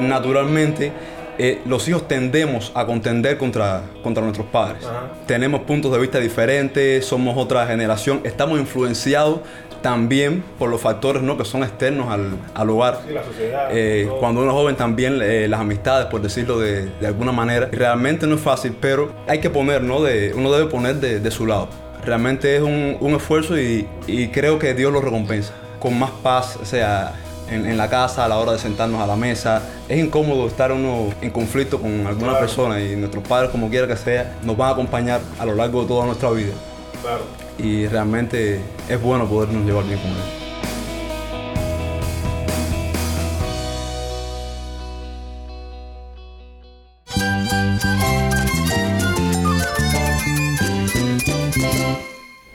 Naturalmente, eh, los hijos tendemos a contender contra, contra nuestros padres. Tenemos puntos de vista diferentes, somos otra generación, estamos influenciados también por los factores ¿no? que son externos al, hogar. Sí, la sociedad. Eh, cuando uno es joven también eh, las amistades, por decirlo de, alguna manera. Realmente no es fácil, pero hay que poner, ¿no? De, uno debe poner de, su lado. Realmente es un, esfuerzo y, y, creo que Dios lo recompensa. Con más paz, o sea, en, la casa, a la hora de sentarnos a la mesa. Es incómodo estar uno en conflicto con alguna persona y nuestros padres, como quiera que sea, nos van a acompañar a lo largo de toda nuestra vida. Claro y realmente es bueno podernos llevar bien con él.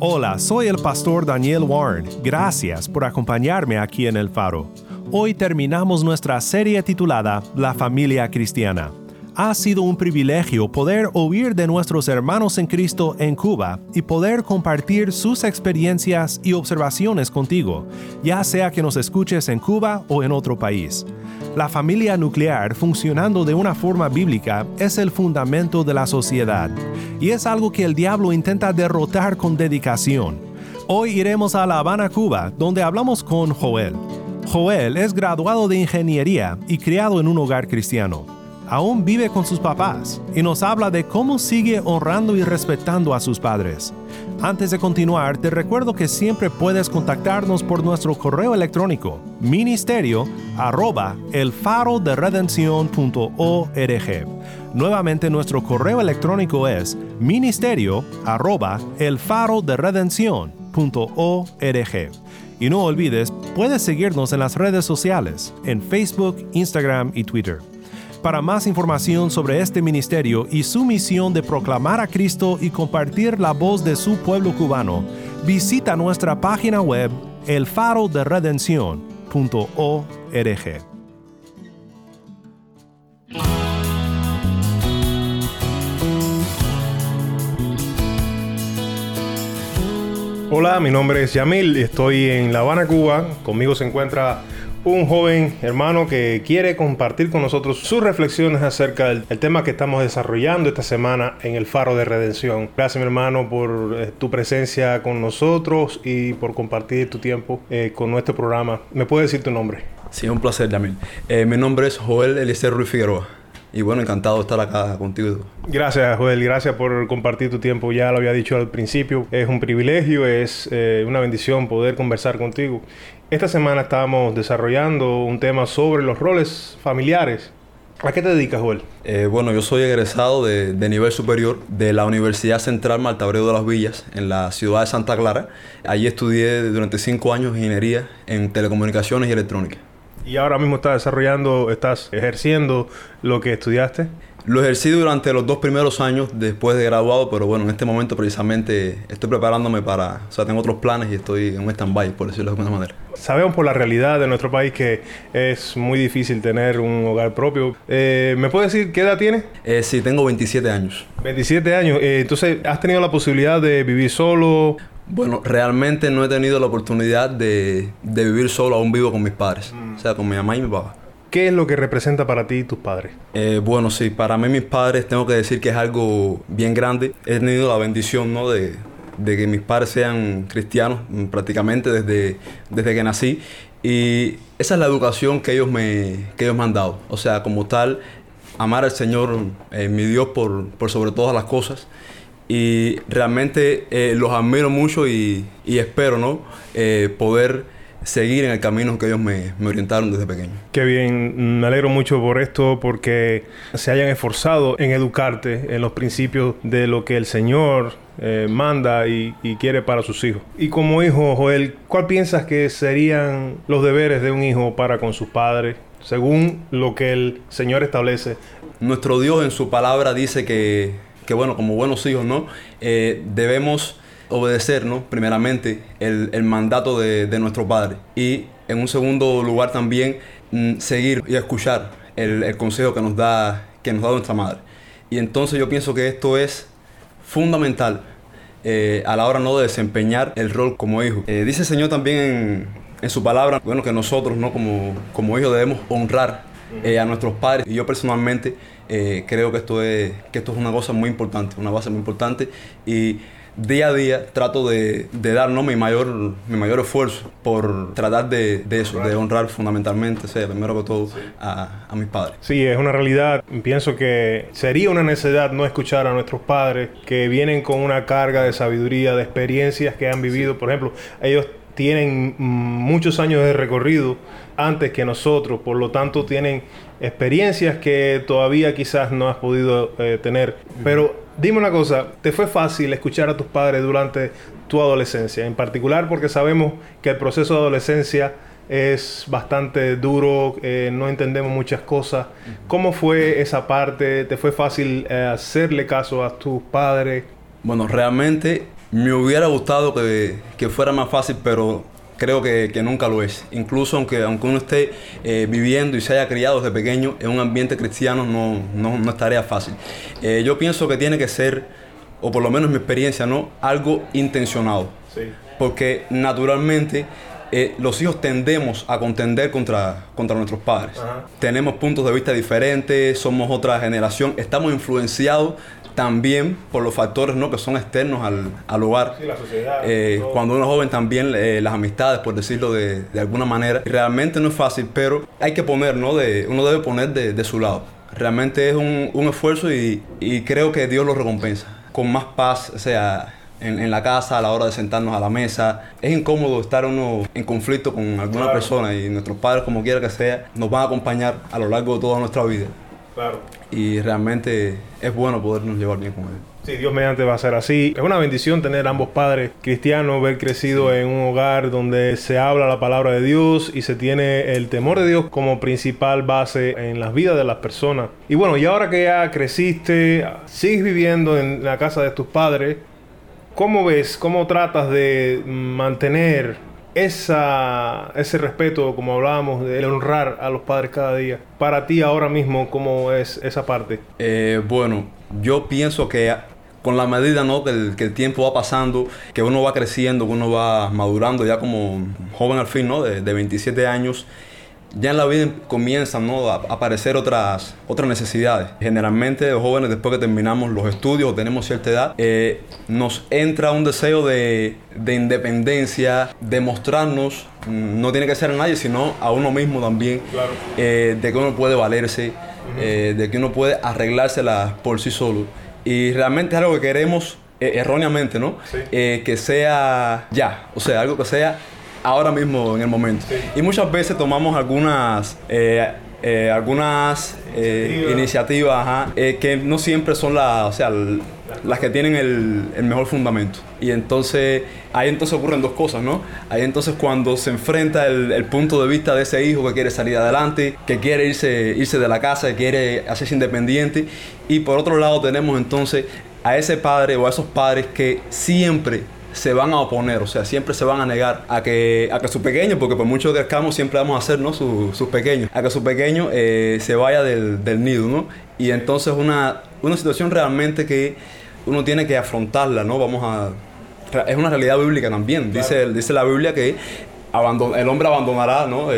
Hola, soy el pastor Daniel Warren. Gracias por acompañarme aquí en El Faro. Hoy terminamos nuestra serie titulada La familia cristiana. Ha sido un privilegio poder oír de nuestros hermanos en Cristo en Cuba y poder compartir sus experiencias y observaciones contigo, ya sea que nos escuches en Cuba o en otro país. La familia nuclear funcionando de una forma bíblica es el fundamento de la sociedad y es algo que el diablo intenta derrotar con dedicación. Hoy iremos a La Habana, Cuba, donde hablamos con Joel. Joel es graduado de ingeniería y criado en un hogar cristiano aún vive con sus papás y nos habla de cómo sigue honrando y respetando a sus padres. Antes de continuar, te recuerdo que siempre puedes contactarnos por nuestro correo electrónico ministerio arroba Nuevamente nuestro correo electrónico es ministerio arroba Y no olvides, puedes seguirnos en las redes sociales, en Facebook, Instagram y Twitter. Para más información sobre este ministerio y su misión de proclamar a Cristo y compartir la voz de su pueblo cubano, visita nuestra página web elfaroderedención.org. Hola, mi nombre es Yamil y estoy en La Habana, Cuba. Conmigo se encuentra un joven hermano que quiere compartir con nosotros sus reflexiones acerca del, tema que estamos desarrollando esta semana en el Faro de Redención. Gracias mi hermano por eh, tu presencia con nosotros y por compartir tu tiempo eh, con nuestro programa. ¿Me puedes decir tu nombre? Sí, un placer, Yamil. Eh, mi nombre es Joel Eliezer Ruiz Figueroa. Y bueno, encantado de estar acá contigo. Gracias, Joel. Gracias por compartir tu tiempo. Ya lo había dicho al principio. Es un privilegio, es una bendición poder conversar contigo. Esta semana estábamos desarrollando un tema sobre los roles familiares. ¿A qué te dedicas, Joel? Eh, bueno, yo soy egresado de, nivel superior de la Universidad Central Marta de las Villas, en la ciudad de Santa Clara. Allí estudié durante cinco años ingeniería en telecomunicaciones y electrónica. ¿Y ahora mismo estás desarrollando, estás ejerciendo lo que estudiaste? Lo ejercí durante los dos primeros años después de graduado, pero bueno, en este momento precisamente estoy preparándome para, o sea, tengo otros planes y estoy en un stand-by, por decirlo de alguna manera. Sabemos por la realidad de nuestro país que es muy difícil tener un hogar propio. Eh, ¿Me puedes decir qué edad tienes? Eh, sí, tengo 27 años. 27 años. Eh, entonces, ¿has tenido la posibilidad de vivir solo? Bueno, realmente no he tenido la oportunidad de, vivir solo, aún vivo con mis padres, mm. o sea, con mi mamá y mi papá. ¿Qué es lo que representa para ti tus padres? Eh, bueno, sí, para mí mis padres tengo que decir que es algo bien grande. He tenido la bendición, ¿no? De, que mis padres sean cristianos mm, prácticamente desde, desde que nací. Y esa es la educación que ellos me, que ellos me han dado. O sea, como tal, amar al Señor, eh, mi Dios, por, sobre todas las cosas. Y realmente eh, los admiro mucho y, espero, ¿no? poder seguir en el camino que ellos me, me, orientaron desde pequeño. Qué bien, me alegro mucho por esto porque se hayan esforzado en educarte en los principios de lo que el Señor eh, manda y, y, quiere para sus hijos. Y como hijo, Joel, ¿cuál piensas que serían los deberes de un hijo para con sus padres? Según lo que el Señor establece. Nuestro Dios en su palabra dice que, que bueno, como buenos hijos, ¿no? Eh, debemos obedecer, ¿no? Primeramente, el, el mandato de, de, nuestro Padre. Y en un segundo lugar también, mm, seguir y escuchar el, el, consejo que nos, da, que nos da nuestra Madre. Y entonces yo pienso que esto es fundamental eh, a la hora ¿no? de desempeñar el rol como hijo. Eh, dice el Señor también en, su palabra, bueno, que nosotros ¿no? como, como hijos debemos honrar a nuestros padres. Y yo personalmente creo que esto, es, que esto es una cosa muy importante, una base muy importante. Y día a día trato de, de dar ¿no? mi, mayor, mi mayor esfuerzo por tratar de, de eso, de honrar fundamentalmente, o sea, primero que todo, sí. a, a, mis padres. Sí, es una realidad. Pienso que sería una necesidad no escuchar a nuestros padres que vienen con una carga de sabiduría, de experiencias que han vivido. Sí. Por ejemplo, ellos tienen muchos años de recorrido antes que nosotros, por lo tanto tienen experiencias que todavía quizás no has podido eh, tener. Pero dime una cosa, ¿te fue fácil escuchar a tus padres durante tu adolescencia? En particular porque sabemos que el proceso de adolescencia es bastante duro, eh, no entendemos muchas cosas. ¿Cómo fue esa parte? ¿Te fue fácil eh, hacerle caso a tus padres? Bueno, realmente me hubiera gustado que, que fuera más fácil, pero creo que, que, nunca lo es. Incluso aunque, aunque uno esté eh, viviendo y se haya criado desde pequeño en un ambiente cristiano, no, no, no es tarea fácil. Eh, yo pienso que tiene que ser, o por lo menos mi experiencia, ¿no? algo intencionado. Sí. Porque naturalmente eh, los hijos tendemos a contender contra, contra nuestros padres. Ajá. Tenemos puntos de vista diferentes, somos otra generación, estamos influenciados también por los factores ¿no? que son externos al, al hogar. Sí, la sociedad. Eh, cuando uno es joven también eh, las amistades, por decirlo de, de, alguna manera. Realmente no es fácil, pero hay que poner, ¿no? De, uno debe poner de, de su lado. Realmente es un, un esfuerzo y, y, creo que Dios lo recompensa. Con más paz, o sea, en, en, la casa, a la hora de sentarnos a la mesa. Es incómodo estar uno en conflicto con alguna claro. persona y nuestros padres, como quiera que sea, nos van a acompañar a lo largo de toda nuestra vida. Claro. Y realmente es bueno podernos llevar bien con él. Sí, Dios mediante va a ser así. Es una bendición tener ambos padres cristianos, ver crecido sí. en un hogar donde se habla la palabra de Dios y se tiene el temor de Dios como principal base en las vidas de las personas. Y bueno, y ahora que ya creciste, sigues viviendo en la casa de tus padres, ¿cómo ves, cómo tratas de mantener esa, ese respeto, como hablábamos, de honrar a los padres cada día. Para ti ahora mismo, ¿cómo es esa parte? Eh, bueno, yo pienso que con la medida ¿no? que, el, que el tiempo va pasando, que uno va creciendo, que uno va madurando ya como joven al fin, ¿no? de, de 27 años, ya en la vida comienzan ¿no? a aparecer otras, otras necesidades. Generalmente los jóvenes después que terminamos los estudios o tenemos cierta edad, eh, nos entra un deseo de, de, independencia, de mostrarnos, no tiene que ser a nadie, sino a uno mismo también, claro. eh, de que uno puede valerse, uh -huh. eh, de que uno puede arreglársela por sí solo. Y realmente es algo que queremos erróneamente, ¿no? Sí. Que sea ya, o sea, algo que sea ahora mismo en el momento. Sí. Y muchas veces tomamos algunas, eh, eh, algunas eh, iniciativas ajá, eh, que no siempre son las, o sea, las que tienen el, el, mejor fundamento. Y entonces ahí entonces ocurren dos cosas, ¿no? Ahí entonces cuando se enfrenta el, el, punto de vista de ese hijo que quiere salir adelante, que quiere irse, irse de la casa, que quiere hacerse independiente. Y por otro lado tenemos entonces a ese padre o a esos padres que siempre se van a oponer, o sea, siempre se van a negar a que, a que su pequeño, porque por mucho que crezcamos siempre vamos a hacer, ¿no? Sus, sus pequeños, a que su pequeño eh, se vaya del, del, nido, ¿no? Y entonces una, una situación realmente que uno tiene que afrontarla, ¿no? Vamos a... Es una realidad bíblica también, claro. dice, dice la Biblia que el hombre abandonará ¿no?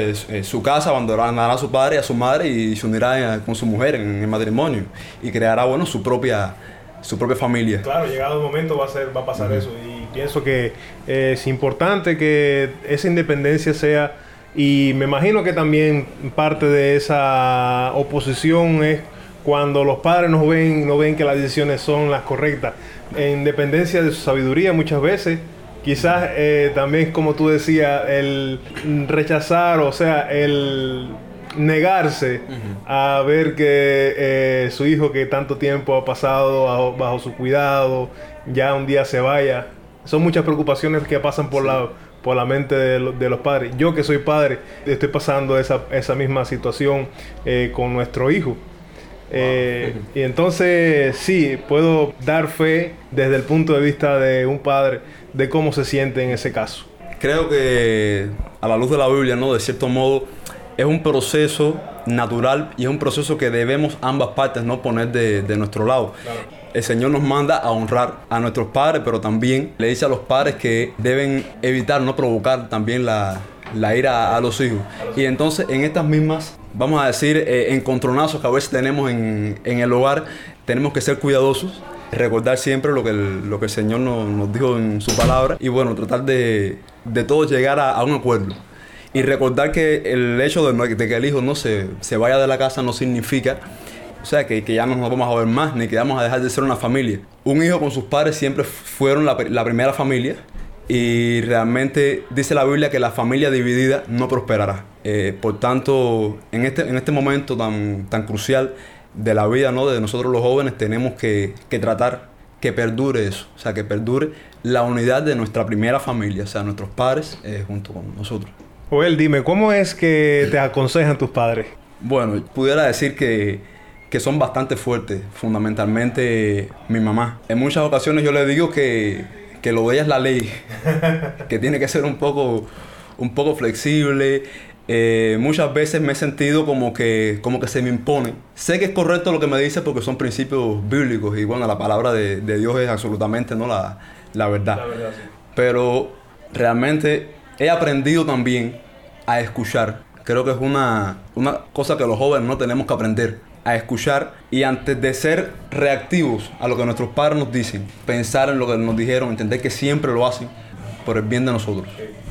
Su casa, abandonará a su padre y a su madre y se unirá con su mujer en el matrimonio y creará bueno, su, propia, su propia familia. Claro, llegado el momento va a, ser, va a pasar uh -huh. eso. Y pienso que es importante que esa independencia sea y me imagino que también parte de esa oposición es cuando los padres no ven, no ven que las decisiones son las correctas. En dependencia de su sabiduría muchas veces quizás eh, también, como tú decías, el rechazar, o sea, el negarse a ver que eh, su hijo que tanto tiempo ha pasado bajo, su cuidado, ya un día se vaya. Son muchas preocupaciones que pasan por la por la mente de, los padres. Yo que soy padre, estoy pasando esa, esa misma situación eh, con nuestro hijo. Eh, y entonces sí, puedo dar fe desde el punto de vista de un padre de cómo se siente en ese caso. Creo que a la luz de la Biblia, ¿no? De cierto modo, es un proceso natural y es un proceso que debemos ambas partes no poner de, de nuestro lado. El Señor nos manda a honrar a nuestros padres, pero también le dice a los padres que deben evitar no provocar también la, la ira a, los hijos. Y entonces en estas mismas, vamos a decir, eh, encontronazos que a veces tenemos en, en, el hogar, tenemos que ser cuidadosos, recordar siempre lo que el, lo que el Señor nos, nos dijo en su palabra y bueno, tratar de, de todos llegar a, un acuerdo. Y recordar que el hecho de, de, que el hijo no se, se vaya de la casa no significa o sea, que, que, ya no nos vamos a ver más, ni que vamos a dejar de ser una familia. Un hijo con sus padres siempre fueron la, la primera familia. Y realmente dice la Biblia que la familia dividida no prosperará. Eh, por tanto, en este, en este momento tan, tan crucial de la vida ¿no? de nosotros los jóvenes, tenemos que, que tratar que perdure eso. O sea, que perdure la unidad de nuestra primera familia, o sea, nuestros padres eh, junto con nosotros. Joel, dime, ¿cómo es que te aconsejan tus padres? Bueno, pudiera decir que, que son bastante fuertes, fundamentalmente mi mamá. En muchas ocasiones yo le digo que, que lo de ella es la ley, que tiene que ser un poco, un poco flexible. Eh, muchas veces me he sentido como que, como que se me impone. Sé que es correcto lo que me dice porque son principios bíblicos y bueno, la palabra de, de Dios es absolutamente no la, la verdad. La verdad sí. Pero realmente he aprendido también a escuchar. Creo que es una, una cosa que los jóvenes no tenemos que aprender. A escuchar y antes de ser reactivos a lo que nuestros padres nos dicen, pensar en lo que nos dijeron, entender que siempre lo hacen por el bien de nosotros.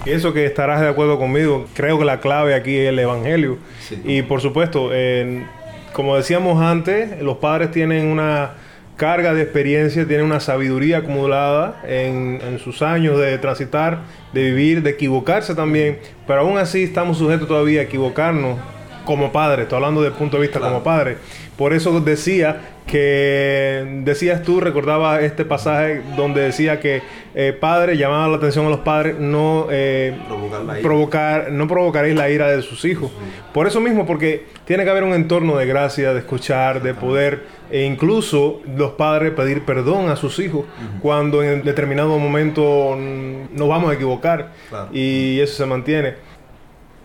Y eso que estarás de acuerdo conmigo, creo que la clave aquí es el Evangelio. Sí. Y por supuesto, eh, como decíamos antes, los padres tienen una carga de experiencia, tiene una sabiduría acumulada en, en, sus años de transitar, de vivir, de equivocarse también, pero aún así estamos sujetos todavía a equivocarnos como padres, estoy hablando desde el punto de vista claro. como padre. Por eso decía que, decías tú, recordaba este pasaje donde decía que eh, padre llamaba la atención a los padres, no, eh, provocar, provocar no provocaréis la ira de sus hijos. Sí. Por eso mismo, porque tiene que haber un entorno de gracia, de escuchar, de poder, e incluso los padres pedir perdón a sus hijos uh -huh. cuando en determinado momento nos vamos a equivocar claro. y eso se mantiene.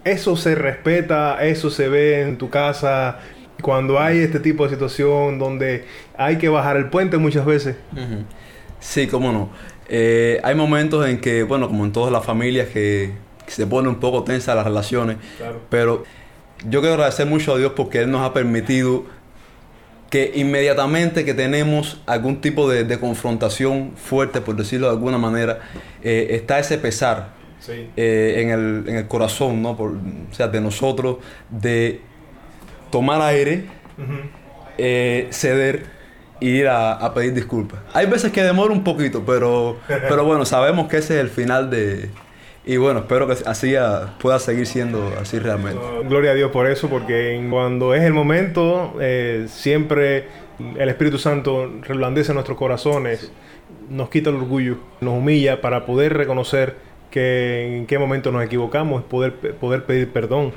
Eso se respeta, eso se ve en tu casa, cuando hay este tipo de situación donde hay que bajar el puente muchas veces. Uh -huh. Sí, cómo no. Eh, hay momentos en que, bueno, como en todas las familias, que, que se pone un poco tensa las relaciones, claro. pero yo quiero agradecer mucho a Dios porque Él nos ha permitido que inmediatamente que tenemos algún tipo de, de confrontación fuerte, por decirlo de alguna manera, eh, está ese pesar sí. eh, en, el, en, el, corazón, ¿no? Por, o sea, de nosotros, de tomar aire, uh -huh. eh, ceder e ir a, a, pedir disculpas. Hay veces que demora un poquito, pero, pero bueno, sabemos que ese es el final de... Y bueno, espero que así pueda seguir siendo así realmente. Gloria a Dios por eso, porque cuando es el momento, eh, siempre el Espíritu Santo reblandece nuestros corazones, nos quita el orgullo, nos humilla para poder reconocer que en qué momento nos equivocamos, poder, poder pedir perdón.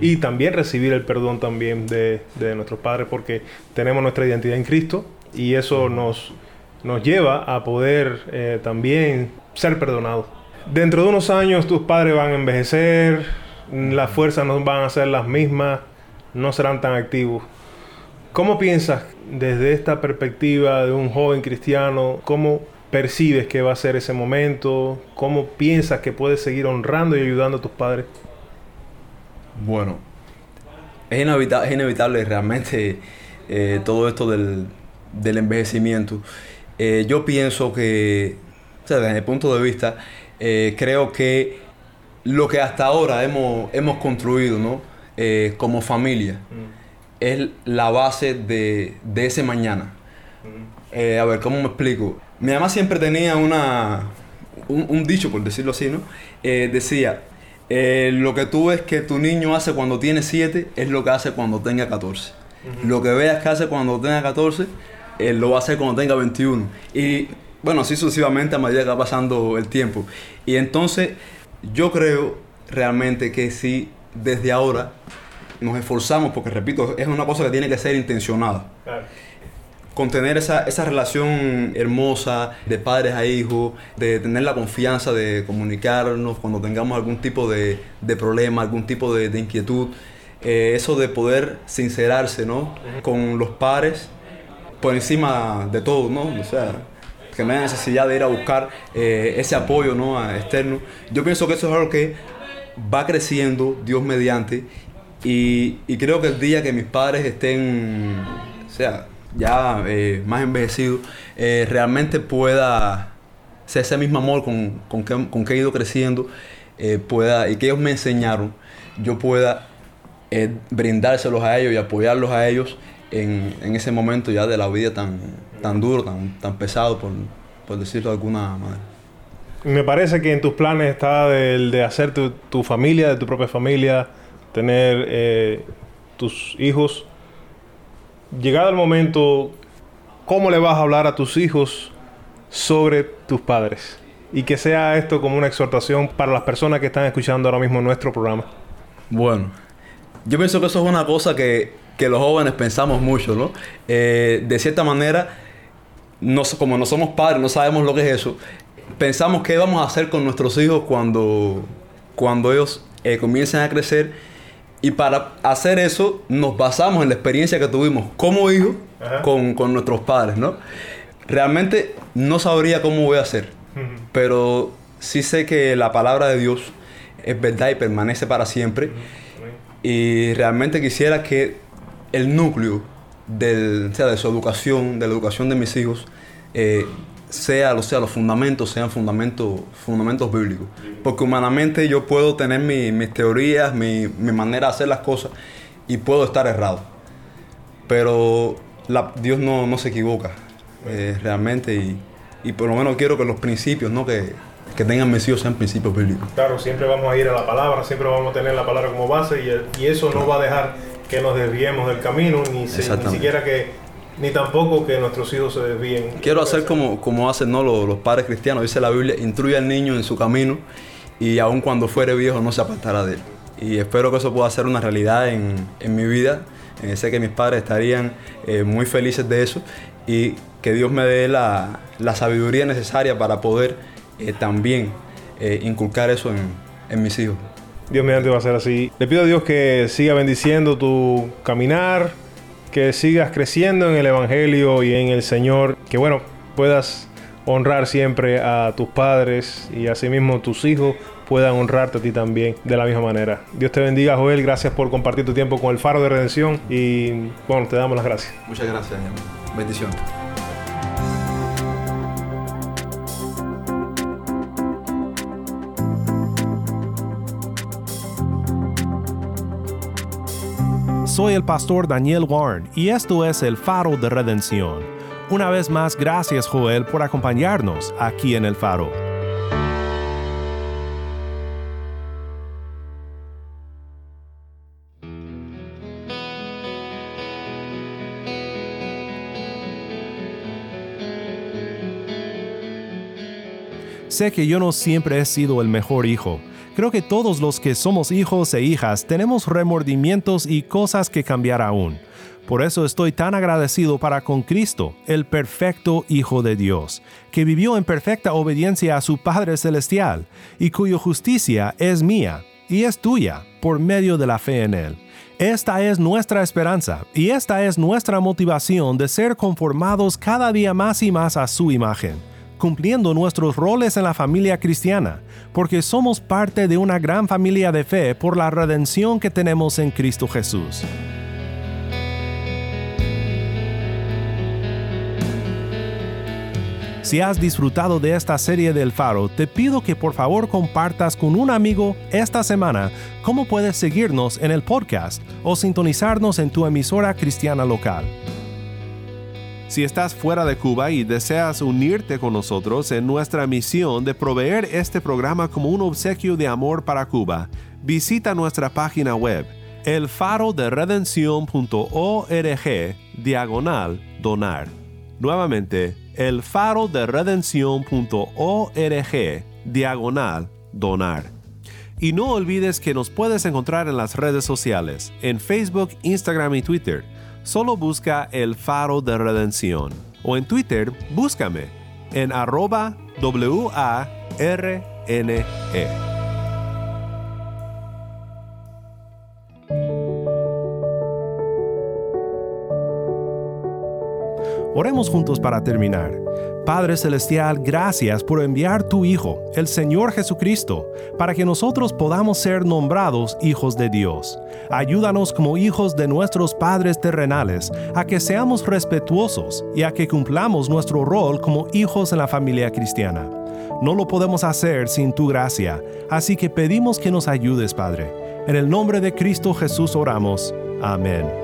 Y también recibir el perdón también de, de, nuestros padres porque tenemos nuestra identidad en Cristo y eso nos, nos lleva a poder eh, también ser perdonados. Dentro de unos años tus padres van a envejecer, las fuerzas no van a ser las mismas, no serán tan activos. ¿Cómo piensas desde esta perspectiva de un joven cristiano, cómo percibes que va a ser ese momento? ¿Cómo piensas que puedes seguir honrando y ayudando a tus padres? Bueno, es inevitable, es inevitable realmente eh, todo esto del, del envejecimiento. Eh, yo pienso que, o sea, desde el punto de vista, eh, creo que lo que hasta ahora hemos, hemos construido ¿no? Eh, como familia mm. es la base de, de ese mañana. Mm. a ver, ¿cómo me explico? Mi mamá siempre tenía una, un, un dicho, por decirlo así, ¿no? Eh, decía, eh, lo que tú ves que tu niño hace cuando tiene 7 es lo que hace cuando tenga 14. Lo que veas que hace cuando tenga 14, él lo va a hacer cuando tenga 21. Y bueno, así sucesivamente a medida que va pasando el tiempo. Y entonces yo creo realmente que si desde ahora nos esforzamos, porque repito, es una cosa que tiene que ser intencionada. Con tener esa, esa relación hermosa de padres a hijos, de tener la confianza de comunicarnos cuando tengamos algún tipo de, de problema, algún tipo de, inquietud. Eh, eso de poder sincerarse, ¿no? Con los padres por encima de todo, ¿no? O sea, que no haya necesidad de ir a buscar eh, ese apoyo, ¿no? Externo. Yo pienso que eso es algo que va creciendo, Dios mediante, y, y creo que el día que mis padres estén, sea, ya eh, más envejecidos, eh, realmente pueda ser ese mismo amor con, con, que, con que he ido creciendo, eh, pueda, y que ellos me enseñaron, yo pueda brindárselos a ellos y apoyarlos a ellos en, en, ese momento ya de la vida tan, tan duro, tan, tan pesado, por, por decirlo de alguna manera. Me parece que en tus planes está el de hacer tu, familia, de tu propia familia, tener tus hijos. Llegado el momento, ¿cómo le vas a hablar a tus hijos sobre tus padres? Y que sea esto como una exhortación para las personas que están escuchando ahora mismo nuestro programa. Bueno, yo pienso que eso es una cosa que, que los jóvenes pensamos mucho, ¿no? Eh, de cierta manera, como no somos padres, no sabemos lo que es eso, pensamos qué vamos a hacer con nuestros hijos cuando, cuando ellos eh, comiencen a crecer. Y para hacer eso, nos basamos en la experiencia que tuvimos como hijos con, con, nuestros padres, ¿no? Realmente no sabría cómo voy a hacer, uh -huh. pero sí sé que la palabra de Dios es verdad y permanece para siempre. Uh -huh. Y realmente quisiera que el núcleo del, o sea, de su educación, de la educación de mis hijos, eh, sea, o sea, los fundamentos sean fundamentos, fundamentos bíblicos. Porque humanamente yo puedo tener mi, mis teorías, mi, mi, manera de hacer las cosas y puedo estar errado. Pero la, Dios no, no, se equivoca eh, realmente y, y, por lo menos quiero que los principios ¿no? que, que tengan hijos sean principios bíblicos. Claro, siempre vamos a ir a la palabra, siempre vamos a tener la palabra como base y, y eso no va a dejar que nos desviemos del camino, ni, se, ni siquiera que ni tampoco que nuestros hijos se desvíen. Quiero hacer como, como hacen ¿no? los, los, padres cristianos, dice la Biblia, instruye al niño en su camino y aun cuando fuere viejo no se apartará de él. Y espero que eso pueda ser una realidad en, en mi vida. Eh, sé que mis padres estarían eh, muy felices de eso y que Dios me dé la, la sabiduría necesaria para poder eh, también eh, inculcar eso en, en mis hijos. Dios mediante va a ser así. Le pido a Dios que siga bendiciendo tu caminar, que sigas creciendo en el Evangelio y en el Señor, que bueno, puedas honrar siempre a tus padres y asimismo tus hijos puedan honrarte a ti también de la misma manera. Dios te bendiga, Joel. Gracias por compartir tu tiempo con el Faro de Redención y bueno, te damos las gracias. Muchas gracias, bendiciones. Soy el pastor Daniel Warren y esto es el Faro de Redención. Una vez más, gracias Joel por acompañarnos aquí en el Faro. Sé que yo no siempre he sido el mejor hijo. Creo que todos los que somos hijos e hijas tenemos remordimientos y cosas que cambiar aún. Por eso estoy tan agradecido para con Cristo, el perfecto Hijo de Dios, que vivió en perfecta obediencia a su Padre Celestial y cuya justicia es mía y es tuya por medio de la fe en Él. Esta es nuestra esperanza y esta es nuestra motivación de ser conformados cada día más y más a su imagen cumpliendo nuestros roles en la familia cristiana, porque somos parte de una gran familia de fe por la redención que tenemos en Cristo Jesús. Si has disfrutado de esta serie del Faro, te pido que por favor compartas con un amigo esta semana cómo puedes seguirnos en el podcast o sintonizarnos en tu emisora cristiana local. Si estás fuera de Cuba y deseas unirte con nosotros en nuestra misión de proveer este programa como un obsequio de amor para Cuba, visita nuestra página web elfaroderedencion.org diagonal donar. Nuevamente, elfaroderedencion.org diagonal donar. Y no olvides que nos puedes encontrar en las redes sociales, en Facebook, Instagram y Twitter. Solo busca El Faro de Redención. O en Twitter, búscame en arroba W-A-R-N-E. Oremos juntos para terminar. Padre Celestial, gracias por enviar tu Hijo, el Señor Jesucristo, para que nosotros podamos ser nombrados hijos de Dios. Ayúdanos como hijos de nuestros padres terrenales a que seamos respetuosos y a que cumplamos nuestro rol como hijos en la familia cristiana. No lo podemos hacer sin tu gracia, así que pedimos que nos ayudes, Padre. En el nombre de Cristo Jesús oramos. Amén.